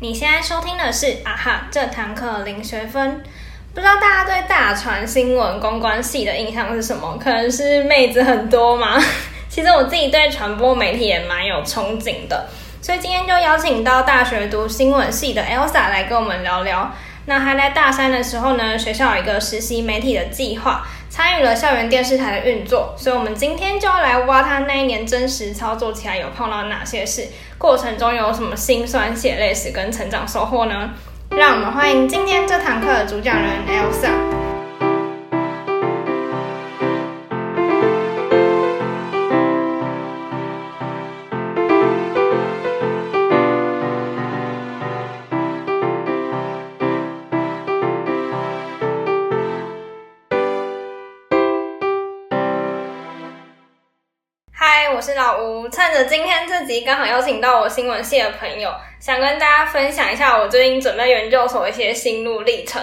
你现在收听的是啊哈这堂课零学分。不知道大家对大传新闻公关系的印象是什么？可能是妹子很多吗？其实我自己对传播媒体也蛮有憧憬的，所以今天就邀请到大学读新闻系的 Elsa 来跟我们聊聊。那还在大三的时候呢，学校有一个实习媒体的计划，参与了校园电视台的运作，所以我们今天就要来挖他那一年真实操作起来有碰到哪些事，过程中有什么辛酸血泪史跟成长收获呢？让我们欢迎今天这堂课的主讲人 Elsa。我是老吴。趁着今天这集刚好邀请到我新闻系的朋友，想跟大家分享一下我最近准备研究所一些心路历程。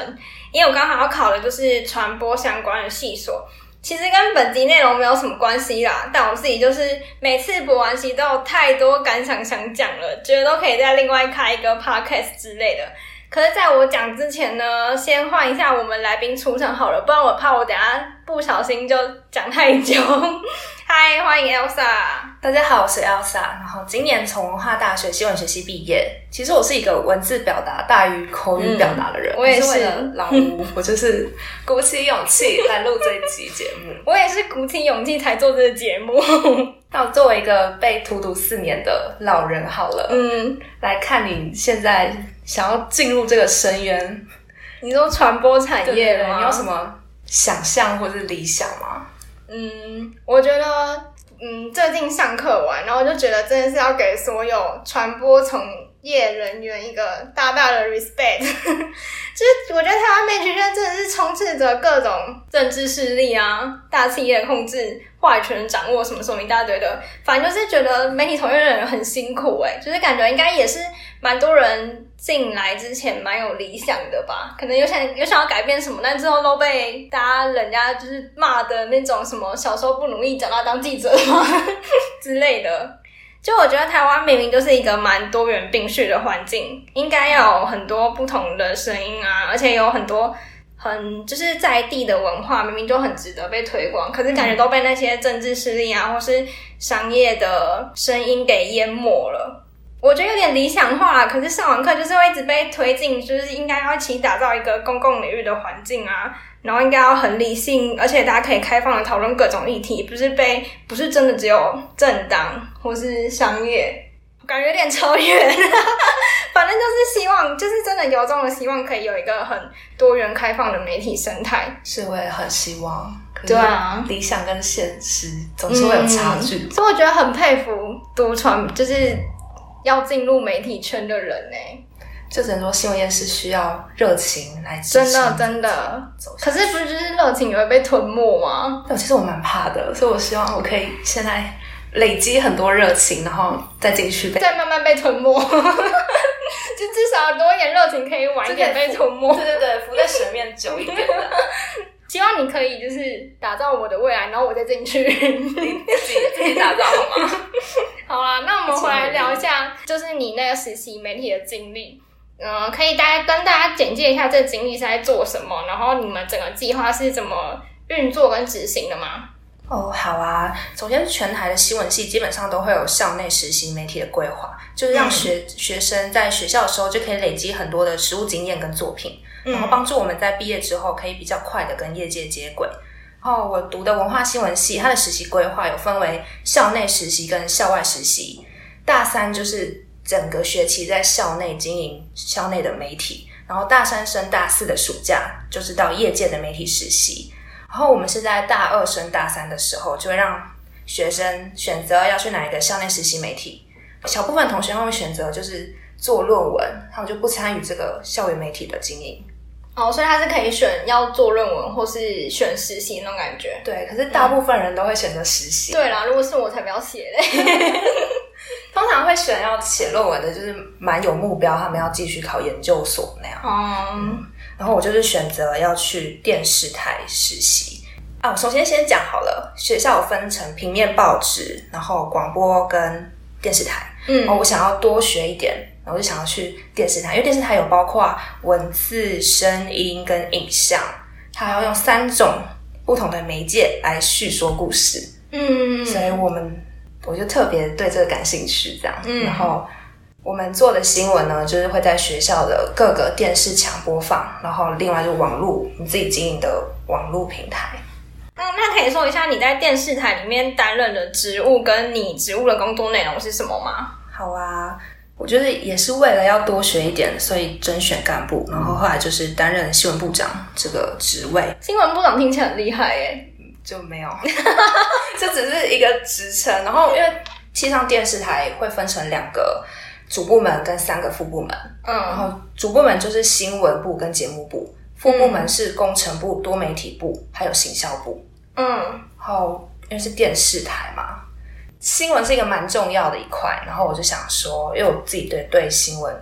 因为我刚好要考的就是传播相关的系所，其实跟本集内容没有什么关系啦。但我自己就是每次补完习都有太多感想想讲了，觉得都可以再另外开一个 podcast 之类的。可是，在我讲之前呢，先换一下我们来宾出场好了，不然我怕我等下不小心就讲太久。嗨，欢迎 Elsa。大家好，我是 Elsa。然后今年从文化大学新闻学系毕业。其实我是一个文字表达大于口语表达的人。我也是为了老吴，我就是鼓起勇气来录这一集节目。我也是鼓起勇气才做这个节目。那我作为一个被荼毒四年的老人，好了，嗯，来看你现在想要进入这个深渊，你说传播产业吗？你有什么想象或是理想吗？嗯，我觉得，嗯，最近上课完，然后就觉得真的是要给所有传播从业人员一个大大的 respect。就是我觉得台湾媒体圈真的是充斥着各种政治势力啊、大企业控制、话语权掌握什么什么一大堆的，反正就是觉得媒体从业人员很辛苦哎，就是感觉应该也是蛮多人。进来之前蛮有理想的吧，可能有想有想要改变什么，但之后都被大家人家就是骂的那种什么小时候不努力，长大当记者 之类的。就我觉得台湾明明就是一个蛮多元并蓄的环境，应该要有很多不同的声音啊，而且有很多很就是在地的文化，明明就很值得被推广，可是感觉都被那些政治势力啊或是商业的声音给淹没了。我觉得有点理想化，可是上完课就是会一直被推进，就是应该要一起打造一个公共领域的环境啊，然后应该要很理性，而且大家可以开放的讨论各种议题，不是被不是真的只有政党或是商业，感觉有点超远。反正就是希望，就是真的由衷的希望，可以有一个很多元开放的媒体生态。是，我也很希望。对啊，理想跟现实总是会有差距，所以我觉得很佩服独传，就是。要进入媒体圈的人呢，就只能说新闻业是需要热情来真的真的。可是不是就是热情也会被吞没吗？其实我蛮怕的，所以我希望我可以现在累积很多热情，然后再进去，再慢慢被吞没。就至少多一点热情，可以晚一点被吞没。对对对，浮在水面久一点。希望你可以就是打造我的未来，然后我再进去自己自己打造好吗？好啦，那我们回来聊一下，就是你那个实习媒体的经历。嗯，可以大家跟大家简介一下这个经历是在做什么，然后你们整个计划是怎么运作跟执行的吗？哦，好啊。首先，全台的新闻系基本上都会有校内实习媒体的规划，就是让学学生在学校的时候就可以累积很多的实务经验跟作品。然后帮助我们在毕业之后可以比较快的跟业界接轨。然后我读的文化新闻系，它的实习规划有分为校内实习跟校外实习。大三就是整个学期在校内经营校内的媒体，然后大三升大四的暑假就是到业界的媒体实习。然后我们是在大二升大三的时候，就会让学生选择要去哪一个校内实习媒体。小部分同学会选择就是做论文，他们就不参与这个校园媒体的经营。哦，所以他是可以选要做论文，或是选实习那种感觉。对，可是大部分人都会选择实习。对啦，如果是我才不要写嘞。通常会选要写论文的，就是蛮有目标，他们要继续考研究所那样。嗯，然后我就是选择要去电视台实习。啊，我首先先讲好了，学校分成平面报纸，然后广播跟电视台。嗯，我想要多学一点。然后就想要去电视台，因为电视台有包括文字、声音跟影像，它要用三种不同的媒介来叙说故事。嗯，所以我们我就特别对这个感兴趣，这样。嗯然后我们做的新闻呢，就是会在学校的各个电视墙播放，然后另外就网络你自己经营的网络平台。嗯，那可以说一下你在电视台里面担任的职务跟你职务的工作内容是什么吗？好啊，我觉得也是为了要多学一点，所以甄选干部，然后后来就是担任新闻部长这个职位，新闻部长听起来很厉害耶。就没有，这只是一个职称。然后因为气象电视台会分成两个主部门跟三个副部门，嗯然嗯后主部门就是新闻部跟节目部，副部门是工程部、多媒体部还有行销部。嗯然后因为是电视台嘛，新闻是一个蛮重要的一块。然后我就想说，因为我自己对对新闻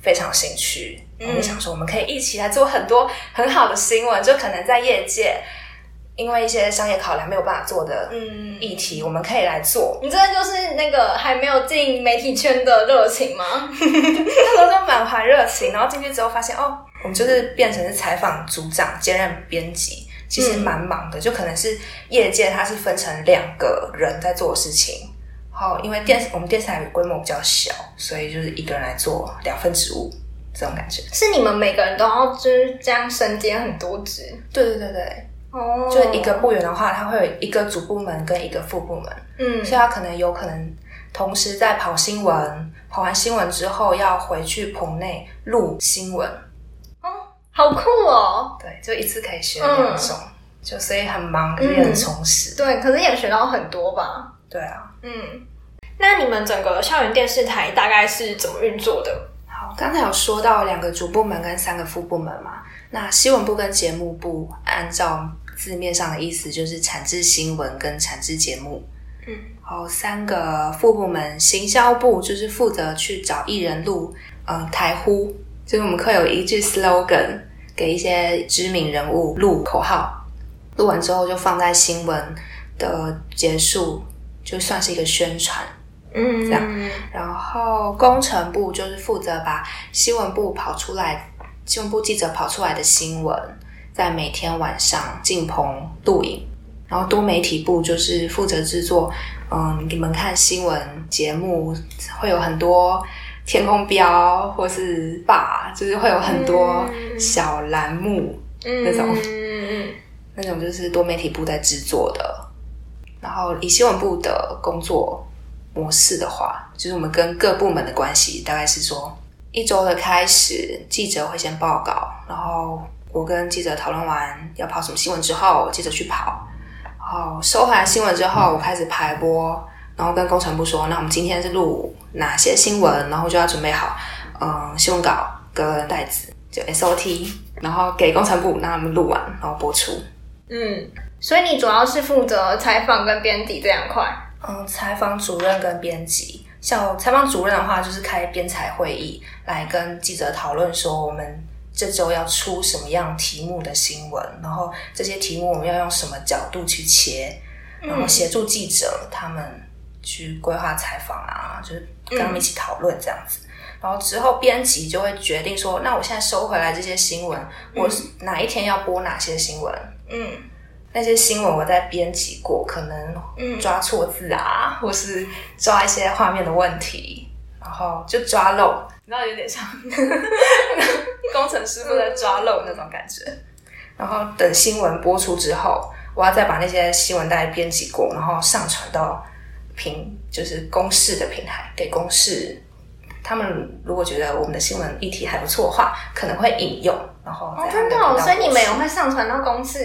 非常有兴趣，我就想说，我们可以一起来做很多很好的新闻，就可能在业界因为一些商业考量没有办法做的嗯，议题，我们可以来做。你这就是那个还没有进媒体圈的热情吗？那时候就满怀热情，然后进去之后发现，哦，我们就是变成是采访组长兼任编辑，其实蛮忙的，就可能是业界它是分成两个人在做的事情。好，因为电视我们电视台规模比较小，所以就是一个人来做两份职务，这种感觉。是你们每个人都要就是这样身兼很多职对对对对，哦就一个部员的话，他会有一个主部门跟一个副部门，嗯所以他可能有可能同时在跑新闻，跑完新闻之后要回去棚内录新闻。哦，好酷哦。对，就一次可以学两种，就所以很忙，可是也很充实。对，可是也学到很多吧。对啊，嗯，那你们整个校园电视台大概是怎么运作的？好，刚才有说到两个主部门跟三个副部门嘛，那新闻部跟节目部按照字面上的意思就是产制新闻跟产制节目。嗯，好，三个副部门，行销部就是负责去找艺人录，嗯、台呼，就是我们会有一句 slogan 给一些知名人物录口号，录完之后就放在新闻的结束，就算是一个宣传。嗯，这样然后工程部就是负责把新闻部跑出来，新闻部记者跑出来的新闻，在每天晚上进棚录影。然后多媒体部就是负责制作，嗯，你们看新闻节目会有很多天空标或是吧，就是会有很多嗯小栏目，嗯那种嗯那种就是多媒体部在制作的。然后以新闻部的工作模式的话，就是我们跟各部门的关系大概是说，一周的开始，记者会先报告，然后我跟记者讨论完要跑什么新闻之后，记者去跑，然后收回来新闻之后，我开始排播，然后跟工程部说，那我们今天是录哪些新闻，然后就要准备好，嗯，新闻稿跟袋子，就 SOT，然后给工程部让他们录完，然后播出。嗯，所以你主要是负责采访跟编辑这两块。嗯，采访主任跟编辑，像采访主任的话，就是开编采会议来跟记者讨论说，我们这周要出什么样题目的新闻，然后这些题目我们要用什么角度去切，然后协助记者他们去规划采访啊，就是跟他们一起讨论这样子。然后之后编辑就会决定说，那我现在收回来这些新闻，我是哪一天要播哪些新闻，嗯那些新闻我在编辑过，可能嗯抓错字啊，或是抓一些画面的问题，然后就抓漏，你知道有点像 工程师傅在抓漏那种感觉。然后等新闻播出之后，我要再把那些新闻带编辑过，然后上传到平就是公示的平台给公示。他们如果觉得我们的新闻议题还不错的话，可能会引用，然后哦真的所以你们也会上传到公司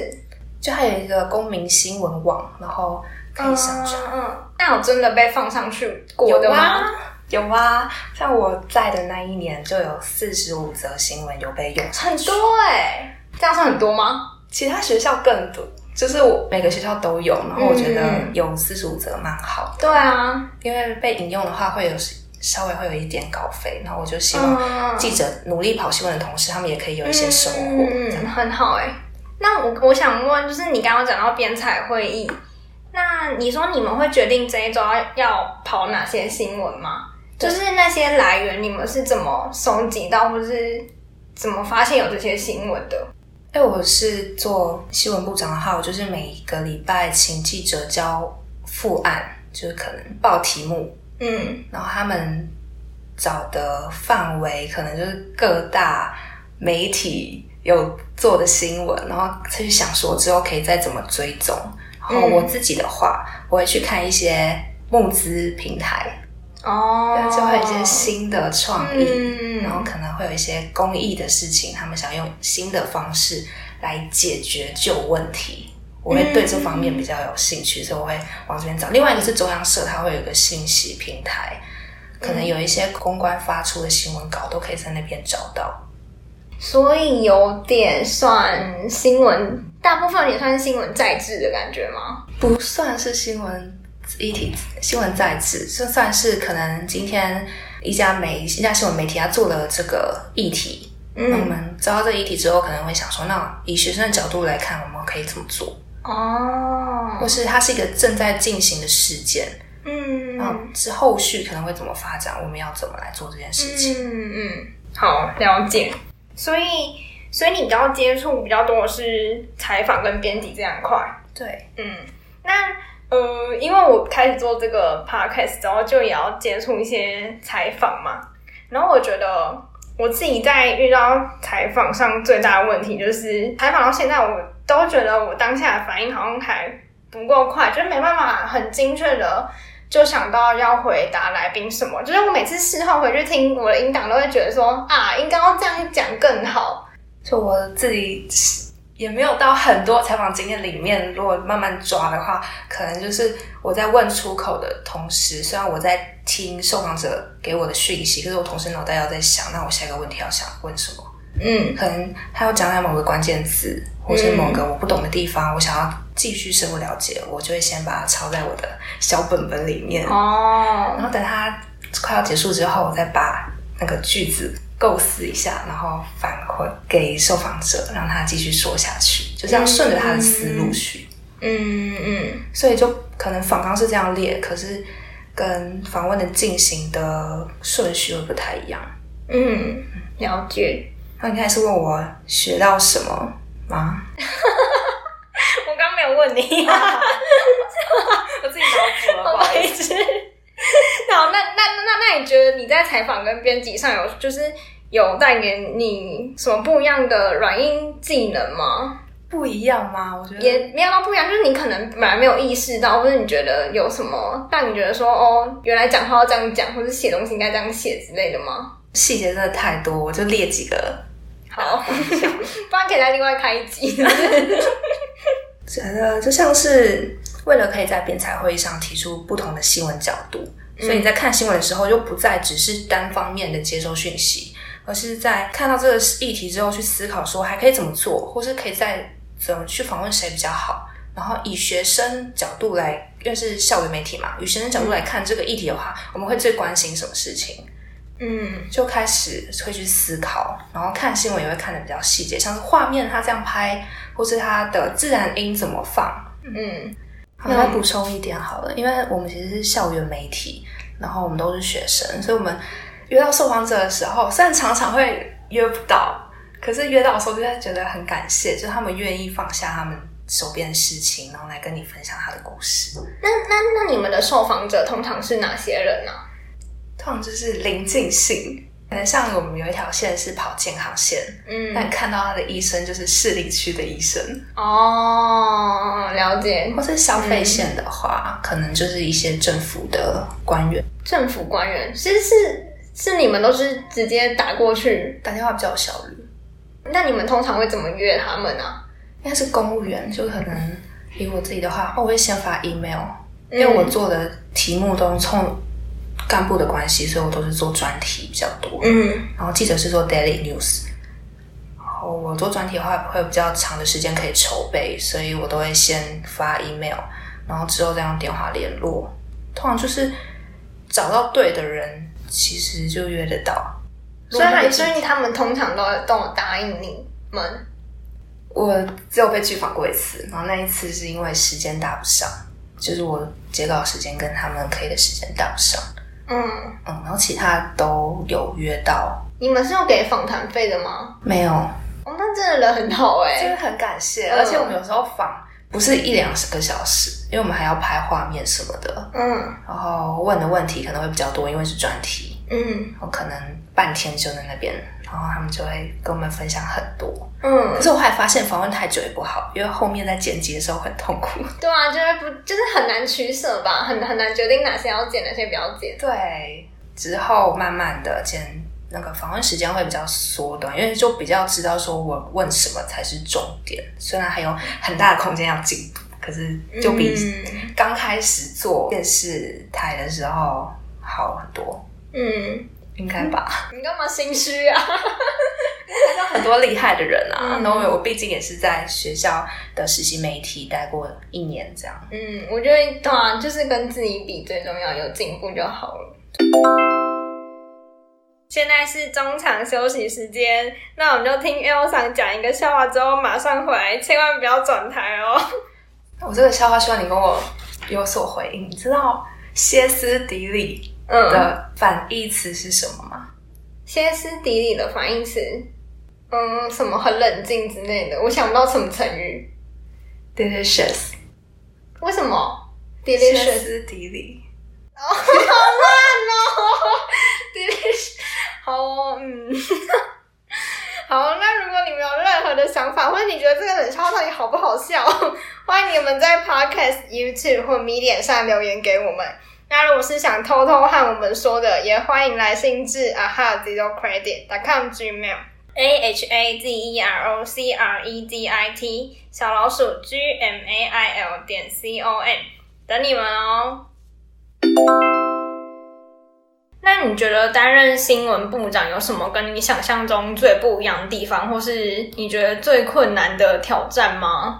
就还有一个公民新闻网，然后可以上传。嗯嗯，那有真的被放上去过的吗？？有啊，像我在的那一年就有四十五则新闻有被用上去，很多哎、这样算很多吗？其他学校更多，就是我每个学校都有，然后我觉得嗯有四十五则蛮好的，对啊，因为被引用的话会有稍微会有一点稿费，然后我就希望嗯，记者努力跑新闻的同时，他们也可以有一些收获。很好哎、那我我想问，就是你刚刚讲到编采会议，那你说你们会决定这一周要要跑哪些新闻吗？就是那些来源，你们是怎么收集到，或是怎么发现有这些新闻的？哎，我是做新闻部长号，就是每一个礼拜请记者交副案，就是可能报题目，嗯，然后他们找的范围可能就是各大媒体有做的新闻，然后再去想说之后可以再怎么追踪。然后我自己的话，我会去看一些募资平台，哦，就会有一些新的创意，嗯然后可能会有一些公益的事情，他们想用新的方式来解决旧问题。我会对这方面比较有兴趣，所以我会往这边找。另外一个是中央社，它会有一个信息平台，可能有一些公关发出的新闻稿都可以在那边找到。所以有点算新闻，大部分也算是新闻在制的感觉吗？不算是新闻议题，新闻在制，这算是可能今天一家媒一家新闻媒体它做了这个议题，那我嗯，们知道这个议题之后，可能会想说，那以学生的角度来看，我们可以怎么做？哦或，是它是一个正在进行的事件，嗯然后是后续可能会怎么发展，我们要怎么来做这件事情？嗯嗯，好了解。所以，所以你比较接触比较多的是采访跟编辑这两块。对，嗯，那呃，因为我开始做这个 podcast 之后，就也要接触一些采访嘛。然后我觉得我自己在遇到采访上最大的问题，就是采访到现在，我都觉得我当下的反应好像还不够快，就是没办法很精确的就想到要回答来宾什么。就是我每次事后回去听我的音档，都会觉得说啊，应该要这样讲更好。就我自己也没有到很多采访经验里面，如果慢慢抓的话，可能就是我在问出口的同时，虽然我在听受访者给我的讯息，可是我同时脑袋要在想，那我下一个问题要想问什么？嗯可能他要讲到某个关键字，或是某个我不懂的地方，我想要继续深入了解，我就会先把它抄在我的小本本里面，哦然后等它快要结束之后，我再把那个句子构思一下，然后反馈给受访者，让他继续说下去，就这样顺着他的思路去。嗯嗯所以就可能访纲是这样列，可是跟访问的进行的顺序会不太一样。嗯，了解。那你开始问我学到什么吗？问你，我自己脑补了，不好意思。思。好，那那那那你觉得你在采访跟编辑上有就是有带给你什么不一样的软硬技能吗？不一样吗？我觉得也没有到不一样，就是你可能本来没有意识到，或者你觉得有什么让你觉得说哦，原来讲话要这样讲，或者写东西应该这样写之类的吗？细节真的太多，我就列几个。好，不然可以再另外开一集。觉得就像是为了可以在编采会议上提出不同的新闻角度，所以你在看新闻的时候，就不再只是单方面的接收讯息，而是在看到这个议题之后去思考说还可以怎么做，或是可以再怎么去访问谁比较好。然后以学生角度来，因为是校园媒体嘛，以学生角度来看这个议题的话，我们会最关心什么事情？嗯就开始会去思考，然后看新闻也会看的比较细节，像是画面它这样拍，或是它的自然音怎么放。嗯那我补充一点好了，因为我们其实是校园媒体，然后我们都是学生，所以我们约到受访者的时候，虽然常常会约不到，可是约到的时候就会觉得很感谢，就是他们愿意放下他们手边的事情，然后来跟你分享他的故事。那那那你们的受访者通常是哪些人呢、通常就是临近性，可能像我们有一条线是跑健康线，嗯。但看到他的医生就是市里区的医生，哦，了解。或是消费线的话，可能就是一些政府的官员。政府官员其实是是你们都是直接打过去，打电话比较有效率。那你们通常会怎么约他们呢、应该是公务员，就可能以我自己的话，哦我会先发 email，嗯。因为我做的题目都冲干部的关系，所以我都是做专题比较多。嗯然后记者是做 daily news，然后我做专题的话会有比较长的时间可以筹备，所以我都会先发 email，然后之后再用电话联络。通常就是找到对的人，其实就约得到。所以所以他们通常都都有答应你们。我只有被拒访过一次，然后那一次是因为时间搭不上，就是我截稿时间跟他们可以的时间搭不上。嗯，嗯，然后其他都有约到，你们是有给访谈费的吗？没有，哦，那真的人很好哎、真的很感谢。嗯。而且我们有时候访不是一两个小时，因为我们还要拍画面什么的，嗯。然后问的问题可能会比较多，因为是专题，嗯。我可能半天就在那边，然后他们就会跟我们分享很多。嗯可嗯，是我后来发现访问太久也不好，因为后面在剪辑的时候很痛苦。对啊，就是不就是很难取舍吧，很很难决定哪些要剪，哪些不要剪。对，之后慢慢的剪那个访问时间会比较缩短，因为就比较知道说我问什么才是重点。虽然还有很大的空间要进步，可是就比嗯刚开始做电视台的时候好很多，嗯，应该吧？你干嘛心虚啊？还是有很多厉害的人啊。嗯然后我毕竟也是在学校的实习媒体待过一年，这样。嗯，我觉得对啊，就是跟自己比最重要，有进步就好了。现在是中场休息时间，那我们就听 L 桑讲一个笑话之后马上回来，千万不要转台哦。我这个笑话希望你跟我有所回应。你知道歇斯底里嗯，的反义词是什么吗？歇斯底里的反义词，嗯，什么很冷静之类的，我想不到什么成语。delicious，为什么歇？delicious 斯底里。好烂哦，delicious。好哦，嗯。好，那如果你们有任何的想法，或者你觉得这个冷笑话到底好不好笑，欢迎你们在 Podcast、YouTube 或 Medium 上留言给我们。那如果是想偷偷和我们说的，也欢迎来信至 aha zero credit com gmail a h a z e r o c r e d i t 小老鼠 g m a i l 点 c o m 等你们哦。那你觉得担任新闻部长有什么跟你想象中最不一样的地方，或是你觉得最困难的挑战吗？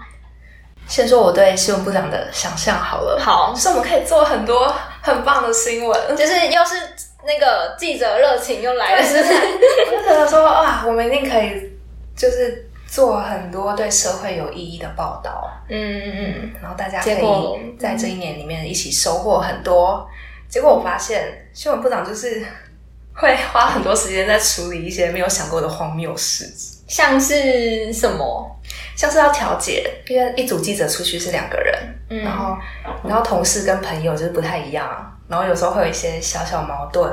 先说我对新闻部长的想象好了，好就，是我们可以做很多很棒的新闻。就是又是那个记者热情又来了，是不是？我就觉得说哇，我们一定可以，就是做很多对社会有意义的报道，嗯嗯嗯然后大家可以在这一年里面一起收获很多。结果我发现新闻部长就是会花很多时间在处理一些没有想过的荒谬事，像是什么？像是要调解，因为一组记者出去是两个人，嗯然后然后同事跟朋友就是不太一样，然后有时候会有一些小小矛盾，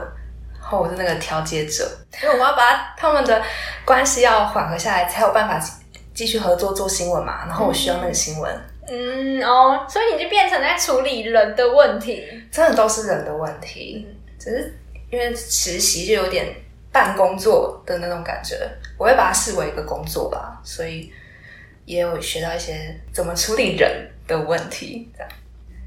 然后我是那个调解者，因为我要把他们的关系要缓和下来，才有办法继继续合作做新闻嘛。然后我需要那个新闻，嗯哦，所以你就变成在处理人的问题。真的都是人的问题，只是因为实习就有点半工作的那种感觉，我会把它视为一个工作吧，所以也有学到一些怎么处理人的问题，这样。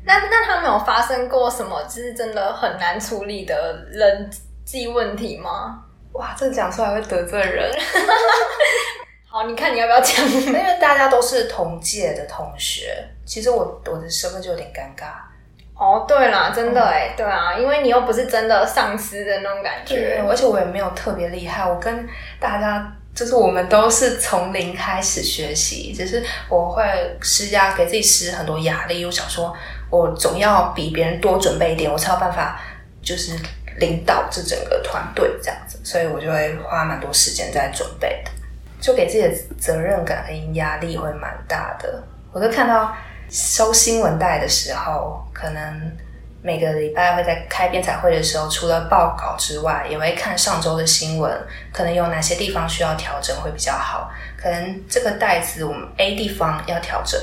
那那他们有发生过什么就是真的很难处理的人际问题吗？哇，这讲出来会得罪人。好，你看你要不要讲？因为大家都是同届的同学，其实我我的身份就有点尴尬。哦，对啦，真的哎，对啊，因为你又不是真的上司的那种感对，觉。而且我也没有特别厉害，我跟大家就是我们都是从零开始学习，只是我会施压给自己施很多压力，我想说我总要比别人多准备一点，我才有办法就是领导这整个团队这样子，所以我就会花蛮多时间在准备的，就给自己的责任感跟压力会蛮大的。我都看到收新闻袋的时候，可能每个礼拜会在开编采会的时候，除了报告之外，也会看上周的新闻，可能有哪些地方需要调整会比较好。可能这个袋子我们 A 地方要调整，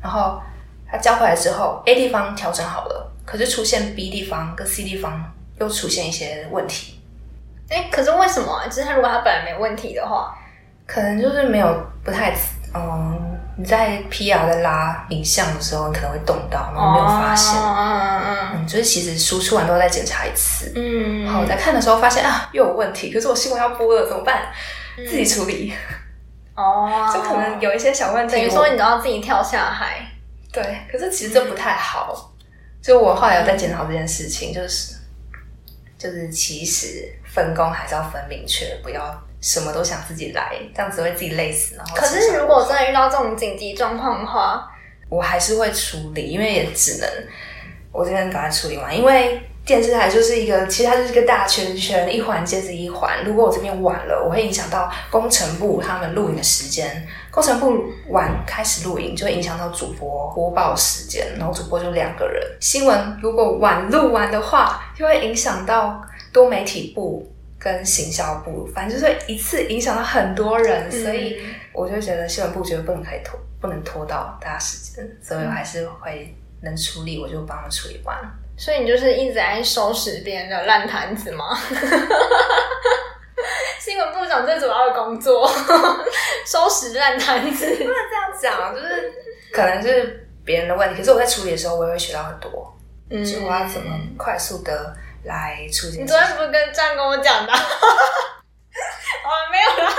然后它交回来之后，A 地方调整好了，可是出现 B 地方跟 C 地方又出现一些问题，哎，可是为什么啊？就是他如果他本来没问题的话，可能就是没有不太嗯，你在 PR 在拉影像的时候，你可能会动到，然后没有发现。哦嗯嗯嗯，就是其实输出完都要再检查一次。嗯然后我在看的时候发现啊，又有问题，可是我新闻要播了怎么办？自己处理，哦，就可能有一些小问题。等于说你都要自己跳下海。对，可是其实这不太好。就我后来有在检讨这件事情，就是就是其实分工还是要分明确，不要什么都想自己来，这样子会自己累死。然后可是如果真的遇到这种紧急状况的话，我还是会处理，因为也只能我这边赶快处理完，因为电视台就是一个，其实它就是一个大圈圈，一环接着一环。如果我这边晚了，我会影响到工程部他们录影的时间。工程部晚开始录影，就会影响到主播播报时间，然后主播就两个人。新闻如果晚录完的话，就会影响到多媒体部跟行销部，反正就是一次影响到很多人，所以我就觉得新闻部觉得不能可以拖，不能拖到大家时间，所以我还是会能处理，我就帮他们处理完。所以你就是一直在收拾别人的烂摊子吗？新闻部长最主要的工作，收拾烂摊子。不能这样讲，就是可能是别人的问题，可是我在处理的时候，我也会学到很多。嗯，就我要怎么快速的来处理。你昨天不是跟样跟我讲的？哦，没有啦。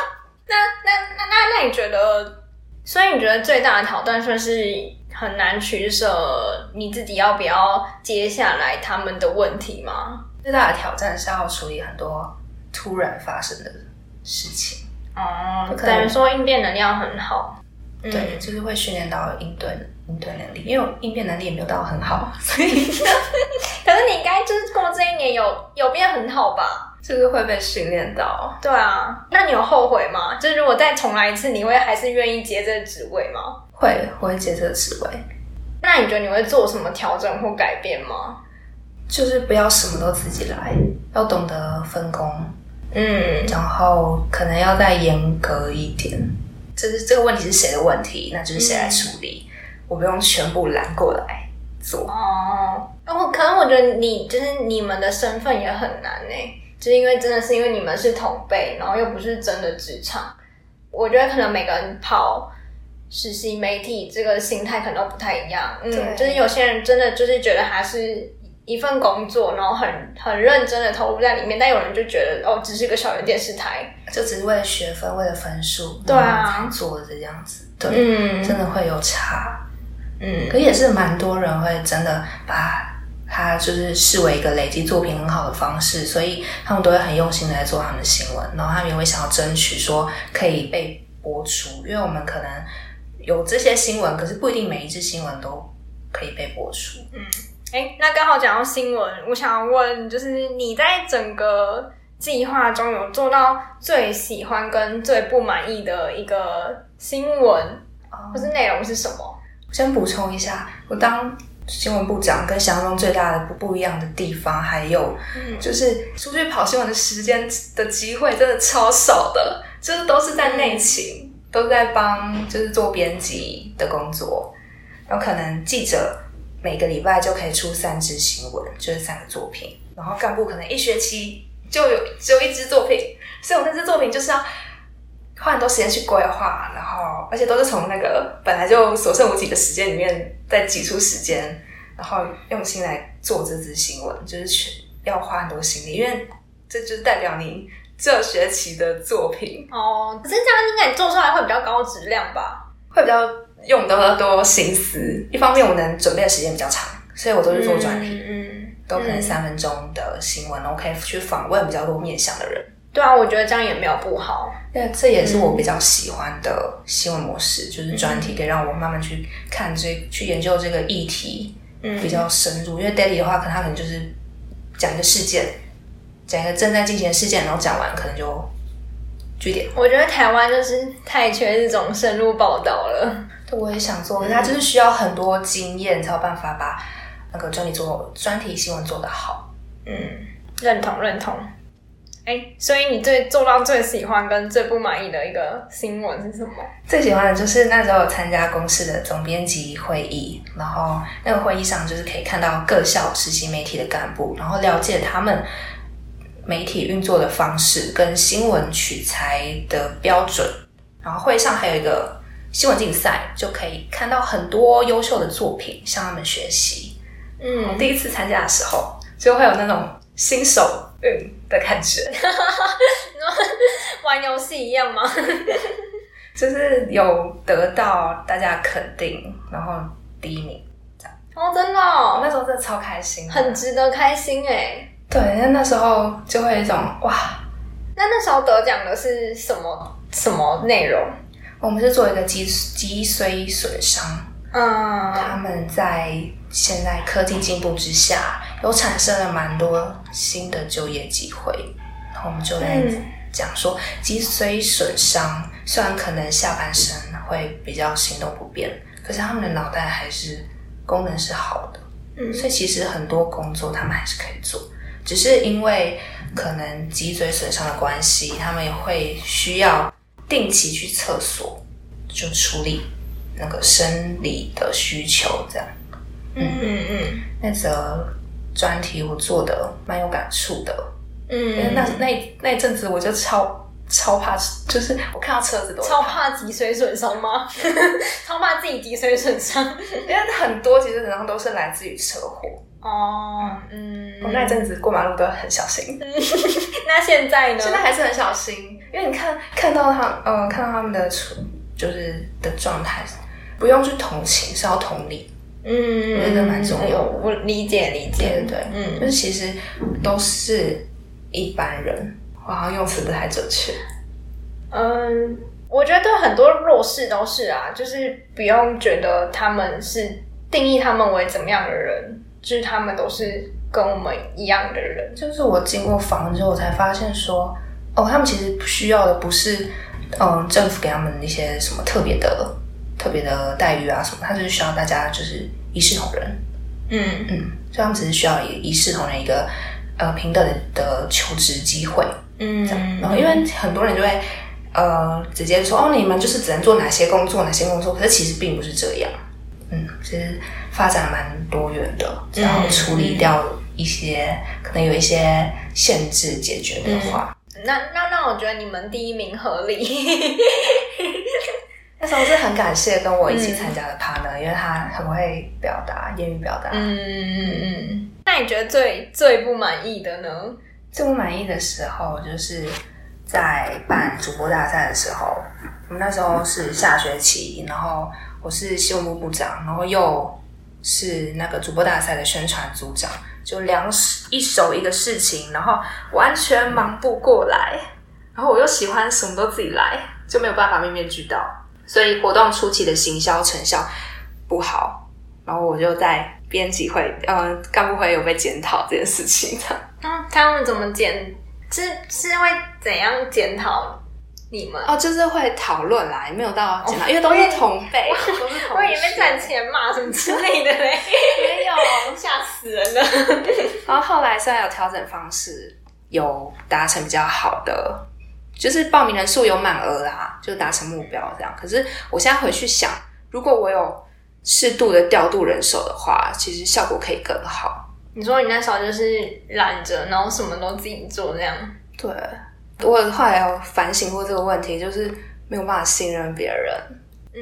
那那那那那你觉得？所以你觉得最大的挑战算是？很难取舍，你自己要不要接下来他们的问题吗？最大的挑战是要处理很多突然发生的事情。哦，等于说应变能力要很好。对，就是会训练到应对应对能力，因为我应变能力也没有到很好，所以。可是你应该就是过这一年有有变很好吧？就是会被训练到。对啊，那你有后悔吗？就是如果再重来一次，你会还是愿意接这个职位吗？会，我会接这个职位。那你觉得你会做什么调整或改变吗？就是不要什么都自己来，要懂得分工。嗯，然后可能要再严格一点。这是这个问题是谁的问题，那就是谁来处理。我不用全部揽过来做。哦，我，可能我觉得你就是你们的身份也很难呢，就是因为真的是因为你们是同辈，然后又不是真的职场。我觉得可能每个人跑。实习媒体这个心态可能都不太一样，嗯，就是有些人真的就是觉得还是一份工作，然后很很认真的投入在里面，但有人就觉得哦，只是个小的电视台，就只是为了学分，为了分数，对啊，做这样子，对，嗯，真的会有差，嗯，可也是蛮多人会真的把它就是视为一个累积作品很好的方式，所以他们都会很用心的在做他们的新闻，然后他们也会想要争取说可以被播出，因为我们可能。有这些新闻，可是不一定每一支新闻都可以被播出。嗯，哎，那刚好讲到新闻，我想要问，就是你在整个计划中有做到最喜欢跟最不满意的一个新闻，或是内容是什么？我先补充一下，我当新闻部长跟想象中最大的不不一样的地方，还有就是出去跑新闻的时间的机会真的超少的，就是都是在内勤。都在帮，就是做编辑的工作，然后可能记者每个礼拜就可以出三支新闻，就是三个作品，然后干部可能一学期就有只有一支作品，所以我那支作品就是要花很多时间去规划，然后而且都是从那个本来就所剩无几的时间里面再挤出时间，然后用心来做这支新闻，就是全要花很多心力，因为这就是代表您。这学期的作品哦，可是这样应该你做出来会比较高质量吧？会比较用的多心思。一方面我能准备的时间比较长，所以我都是做专题，嗯，都可能三分钟的新闻我可以去访问比较多面向的人。对啊，我觉得这样也没有不好。那这也是我比较喜欢的新闻模式，就是专题可以让我慢慢去看这去研究这个议题，嗯，比较深入。因为 daily 的话，可能他可能就是讲一个事件。讲一个正在进行的事件，然后讲完可能就据点。我觉得台湾就是太缺这种深入报道了。对我也想做，可是它就是需要很多经验才有办法把那个专题做专题新闻做得好。嗯，认同认同。所以你最做到最喜欢跟最不满意的一个新闻是什么？最喜欢的就是那时候参加公司的总编辑会议，然后那个会议上就是可以看到各校实习媒体的干部，然后了解他们。媒体运作的方式跟新闻取材的标准，然后会上还有一个新闻竞赛，就可以看到很多优秀的作品向他们学习。嗯，第一次参加的时候就会有那种新手运的感觉，玩游戏一样吗？就是有得到大家肯定，然后第一名这样。哦，真的，那时候真的超开心，很值得开心哎。对，那那时候就会一种哇，那那时候得奖的是什么什么内容？我们是做一个脊脊髓损伤，嗯，他们在现在科技进步之下，有产生了蛮多新的就业机会，然后我们就来讲说，脊髓损伤虽然可能下半身会比较行动不便，可是他们的脑袋还是功能是好的，嗯，所以其实很多工作他们还是可以做，只是因为可能脊髓损伤的关系，他们也会需要定期去厕所，就处理那个生理的需求这样。嗯嗯嗯，那则专题我做的蛮有感触的。嗯，那那那一阵子我就超超怕，就是我看到车子都超怕脊髓损伤吗？超怕自己脊髓损伤，因为很多脊髓损伤都是来自于车祸。哦，嗯，我那阵子过马路都很小心。那现在呢？现在还是很小心，因为你看看到他，呃，看到他们的就是的状态，不用去同情，是要同理。嗯，我觉得蛮重要。我理解理解，对，嗯，就是其实都是一般人，我好像用词不太准确。嗯，我觉得很多弱势都是啊，就是不用觉得他们是定义他们为怎么样的人，就是他们都是跟我们一样的人。就是我经过访问之后，我才发现说，哦，他们其实需要的不是嗯政府给他们一些什么特别的。特别的待遇啊什么，他就是需要大家就是一视同仁，嗯。嗯，所以他们只是需要一一视同仁一个呃平等的求职机会，嗯，然后因为很多人就会呃直接说哦你们就是只能做哪些工作哪些工作，可是其实并不是这样，嗯，其实发展蛮多元的，然后处理掉一些可能有一些限制解决的话，那那那我觉得你们第一名合理。那时候是很感谢跟我一起参加的 partner，因为他很会表达言语表达。嗯嗯嗯。那你觉得最最不满意的呢？最不满意的时候就是在办主播大赛的时候，我们那时候是下学期，然后我是新闻部部长，然后又是那个主播大赛的宣传组长，就两一手一个事情，然后完全忙不过来，然后我又喜欢什么都自己来，就没有办法面面俱到。所以活动初期的行销成效不好，然后我就在编辑会，呃，干部会有被检讨这件事情的。嗯，他们怎么检？是是会怎样检讨你们？哦，就是会讨论啦，也没有到检讨，因为都是同辈，都是同。我以为赚钱嘛什么之类的嘞，没有，吓死人了。然后后来虽然有调整方式，有达成比较好的。就是报名人数有满额啦，就达成目标这样。可是我现在回去想，如果我有适度的调度人手的话，其实效果可以更好。你说你那时候就是懒着，然后什么都自己做这样？对，我后来有反省过这个问题，就是没有办法信任别人。嗯，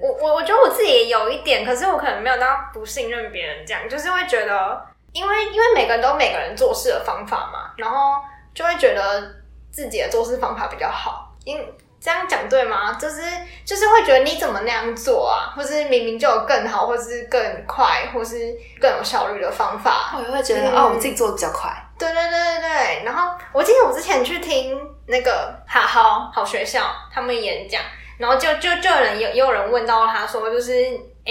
我我我觉得我自己也有一点，可是我可能没有到不信任别人这样，就是会觉得，因为因为每个人都每个人做事的方法嘛，然后就会觉得。自己的做事方法比较好，因这样讲对吗？就是就是会觉得你怎么那样做啊，或是明明就有更好，或是更快，或是更有效率的方法，我也会觉得哦，我自己做的比较快。对对对对对。然后我记得我之前去听那个好好好学校他们演讲，然后就就就有人有也有人问到他说，就是嗯，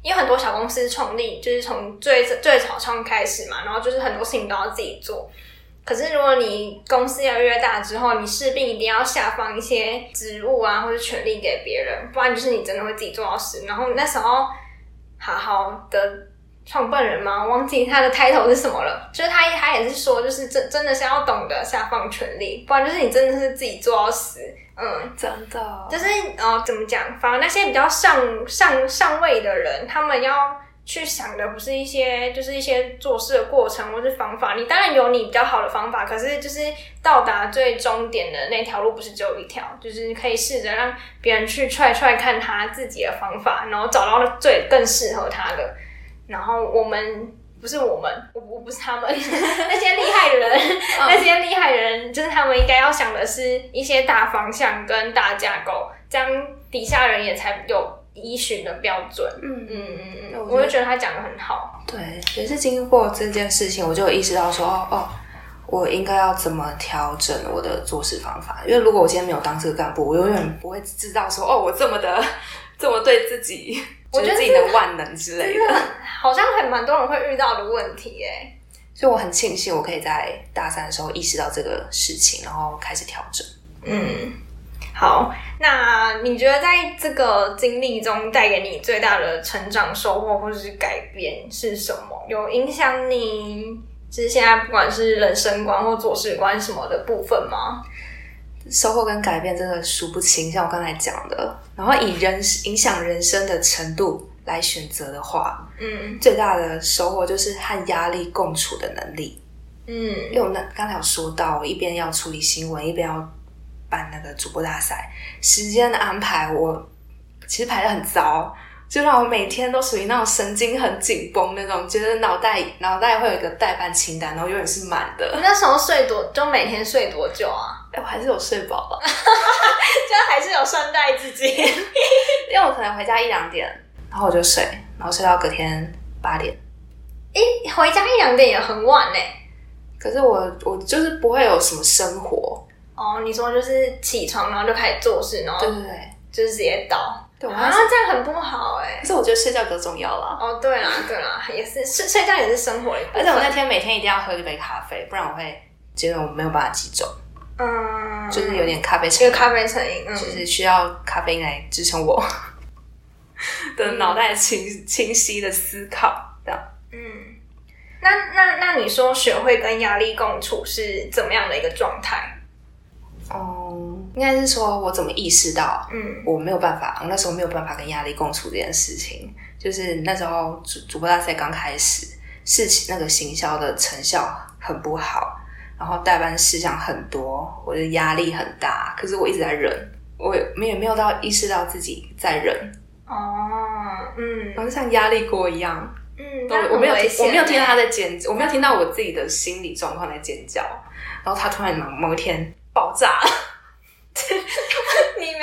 因为很多小公司创立就是从最最早创开始嘛，然后就是很多事情都要自己做。可是，如果你公司越来越大之后，你势必一定要下放一些职务啊，或者权利给别人，不然就是你真的会自己做到死。然后那时候，好好的创办人吗？忘记他的 title 是什么了。就是他，他也是说，就是真真的是要懂得下放权利，不然就是你真的是自己做到死。嗯，真的，就是呃，怎么讲？反而那些比较上上上位的人，他们要。去想的不是一些，就是一些做事的过程或是方法。你当然有你比较好的方法，可是就是到达最终点的那条路不是只有一条，就是可以试着让别人去踹踹看他自己的方法，然后找到了最更适合他的。然后我们不是我们，我我不是他们那些厉害的人，那些厉害的人就是他们应该要想的是一些大方向跟大架构，这样底下人也才有。依循的标准，嗯嗯嗯嗯，我就觉得他讲的很好。对，也是经过这件事情，我就意识到说，哦，我应该要怎么调整我的做事方法。因为如果我今天没有当这个干部，我永远不会知道说，哦，我这么的这么对自己我觉得自己的万能之类的，好像还蛮多人会遇到的问题哎。所以我很庆幸，我可以在大三的时候意识到这个事情，然后开始调整。嗯，好，那你觉得在这个经历中带给你最大的成长收获或者是改变是什么？有影响你就是现在不管是人生观或做事观什么的部分吗？收获跟改变真的数不清，像我刚才讲的，然后以人影响人生的程度来选择的话，嗯，最大的收获就是和压力共处的能力。嗯，因为我那刚才有说到，一边要处理新闻，一边要办那个主播大赛，时间的安排我其实排的很糟。就让我每天都属于那种神经很紧绷那种，觉得脑袋脑袋会有一个代办清单，然后永远是满的。你那时候睡多，就每天睡多久啊？哎，我还是有睡饱吧，就还是有善待自己。因为我可能回家一两点，然后我就睡，然后睡到隔天八点。哎，回家一两点也很晚呢。可是我我就是不会有什么生活。哦，你说就是起床然后就开始做事，然后对对对，就是直接倒。对啊，这样很不好哎。可是我觉得睡觉更重要啦。哦，对啦，对啦，也是睡睡觉也是生活一部分。而且我那天每天一定要喝一杯咖啡，不然我会觉得我没有办法集中。嗯，就是有点咖啡成，因咖啡成瘾，就是需要咖啡因来支撑我 的脑袋清清晰的思考。这样，嗯，那那那你说学会跟压力共处是怎么样的一个状态？哦，应该是说我怎么意识到，嗯，我没有办法，我那时候没有办法跟压力共处这件事情，就是那时候主主播大赛刚开始，事情那个行销的成效很不好，然后代办事项很多，我的压力很大，可是我一直在忍，我没有没有到意识到自己在忍，哦，嗯，好像像压力锅一样，嗯，我没有我没有听到他在尖，我没有听到我自己的心理状况在尖叫，然后他突然某某一天。爆炸！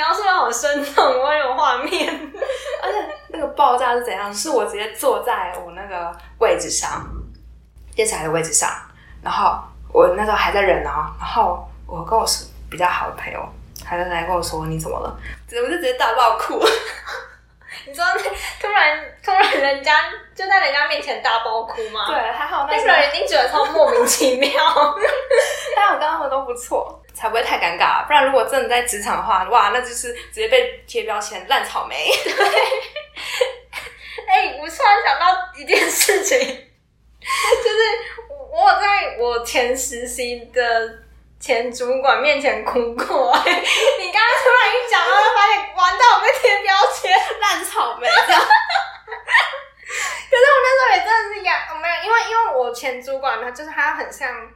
你描述的好生动，我有画面。而且那个爆炸是怎样？是我直接坐在我那个位置上，电视台的位置上，然后我那时候还在忍哦，然后我跟我是比较好的朋友，还在来跟我说你怎么了？我就直接大爆哭。你知道突然突然人家就在人家面前大爆哭吗？对，还好那个人一定觉得超莫名其妙。但我跟他们都不错。才不会太尴尬，不然如果真的在职场的话，哇，那就是直接被贴标签烂草莓。对，哎，我突然想到一件事情，就是我在我前实习的前主管面前哭过。你刚刚突然一讲，然后发现完蛋，我被贴标签烂草莓。可是我那时候也真的是压，没有，因为因为我前主管呢就是他很像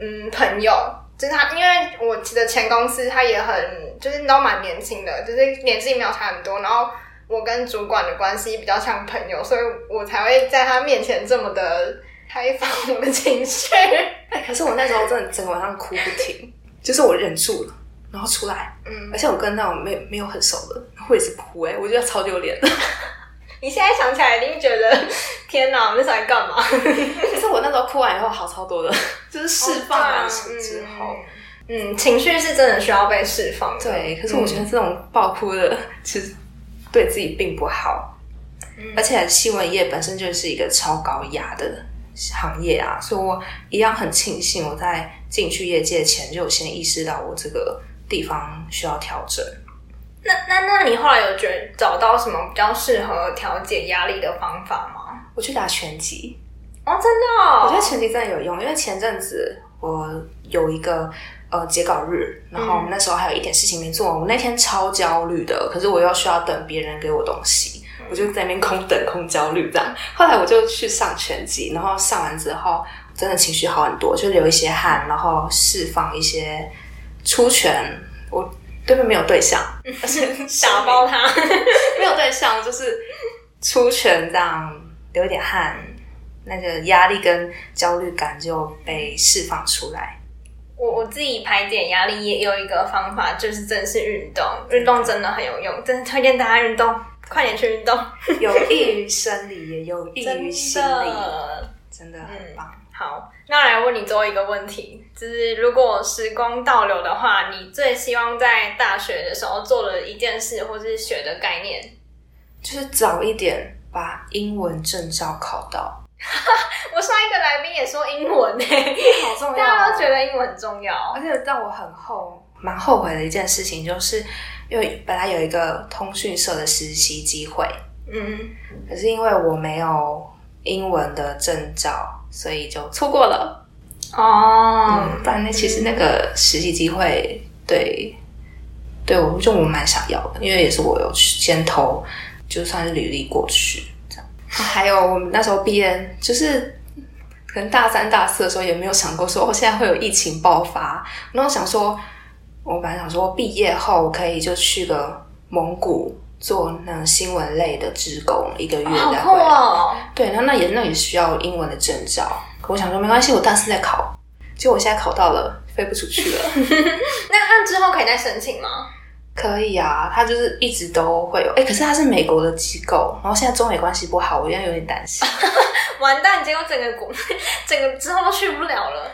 嗯朋友。就是他，因为我的前公司他也很，就是都蛮年轻的，就是年纪没有差很多。然后我跟主管的关系比较像朋友，所以我才会在他面前这么的开放我的情绪。哎，可是我那时候真的整个晚上哭不停，就是我忍住了，然后出来，嗯，而且我跟那种没没有很熟的，会一直哭，哎，我觉得超丢脸。你现在想起来，一定觉得 天哪，我那时候在干嘛？可是我那时候哭完以后好超多的，就是释放完之后，嗯，情绪是真的需要被释放。对，可是我觉得这种爆哭的，其实对自己并不好。而且新闻业本身就是一个超高压的行业啊，所以我一样很庆幸我在进去业界前就先意识到我这个地方需要调整。那那那你后来有觉得找到什么比较适合调节压力的方法吗？我去打拳击哦，真的，我觉得拳击真的有用，因为前阵子我有一个呃截稿日，然后我们那时候还有一点事情没做，我那天超焦虑的，可是我又需要等别人给我东西，我就在那边空等空焦虑这样。后来我就去上拳击，然后上完之后真的情绪好很多，就流一些汗，然后释放一些出拳，我。对面没有对象，而且打包他没有对象，就是出拳这样流一点汗，那个压力跟焦虑感就被释放出来。我我自己排解压力也有一个方法，就是正式运动，运动真的很有用，真的推荐大家运动，快点去运动，有 益于生理，也有益于心理，真的很棒。好，那来问你最后一个问题，就是如果时光倒流的话，你最希望在大学的时候做的一件事，或是学的概念就是早一点把英文证照考到。我上一个来宾也说英文呢，好重要，大家都觉得英文很重要。而且让我很后蛮后悔的一件事情，就是因为本来有一个通讯社的实习机会，嗯，可是因为我没有英文的证照，所以就错过了。哦，不然那其实那个实习机会，对，对我就我蛮想要的，因为也是我有先投，就算是履历过去这样。还有我们那时候毕业，就是可能大三大四的时候，也没有想过说，哦，现在会有疫情爆发。然后想说，我本来想说毕业后可以就去个蒙古做那新闻类的职工，一个月再回来。对，那那也那也需要英文的证照。我想说没关系，我大四再考。结果我现在考到了，飞不出去了。那他之后可以再申请吗？可以啊，他就是一直都会有。哎，可是他是美国的机构，然后现在中美关系不好，我现在有点担心。完蛋，结果整个国，整个之后都去不了了。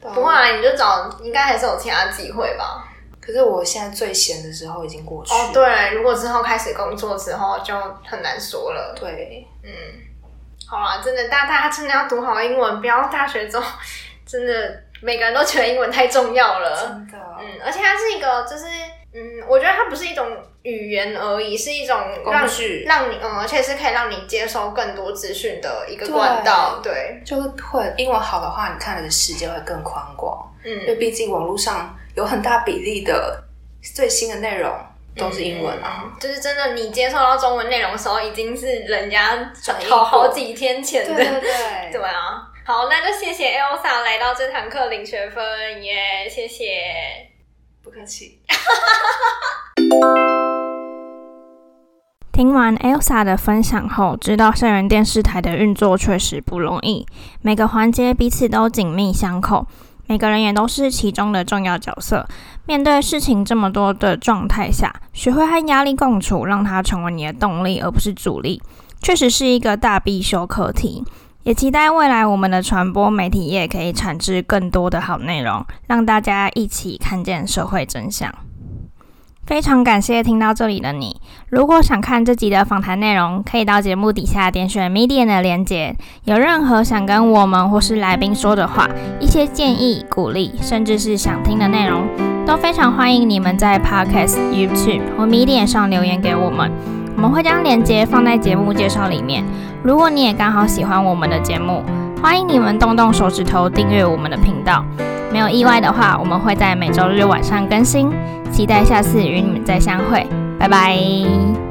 不会啊，你就找，应该还是有其他机会吧。可是我现在最闲的时候已经过去。哦，对，如果之后开始工作之后，就很难说了。对，嗯。好啊，真的，大大家真的要读好英文，不要大学之后真的每个人都觉得英文太重要了。真的，嗯，而且它是一个，就是嗯，我觉得它不是一种语言而已，是一种工具，让你嗯，而且是可以让你接收更多资讯的一个管道。对，就是会英文好的话，你看的世界会更宽广。嗯，因为毕竟网络上有很大比例的最新的内容。都是英文啊，就是真的，你接受到中文内容的时候，已经是人家好好几天前的，对对对，对啊。好，那就谢谢 Elsa 来到这堂课领学分，耶，谢谢，不客气。听完 Elsa 的分享后，知道校园电视台的运作确实不容易，每个环节彼此都紧密相扣。每个人也都是其中的重要角色。面对事情这么多的状态下，学会和压力共处，让它成为你的动力，而不是阻力，确实是一个大必修课题。也期待未来我们的传播媒体业可以产制更多的好内容，让大家一起看见社会真相。非常感谢听到这里的你。如果想看这集的访谈内容，可以到节目底下点选 Medium 的连接。有任何想跟我们或是来宾说的话，一些建议、鼓励，甚至是想听的内容，都非常欢迎你们在 Podcast、YouTube 或 Medium 上留言给我们。我们会将链接放在节目介绍里面。如果你也刚好喜欢我们的节目，欢迎你们动动手指头订阅我们的频道。没有意外的话，我们会在每周日晚上更新。期待下次与你们再相会，拜拜。